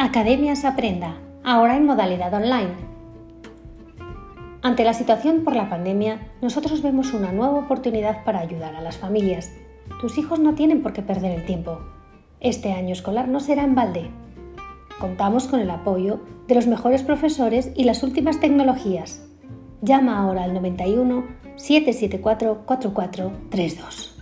Academias Aprenda, ahora en modalidad online. Ante la situación por la pandemia, nosotros vemos una nueva oportunidad para ayudar a las familias. Tus hijos no tienen por qué perder el tiempo. Este año escolar no será en balde. Contamos con el apoyo de los mejores profesores y las últimas tecnologías. Llama ahora al 91 774 4432.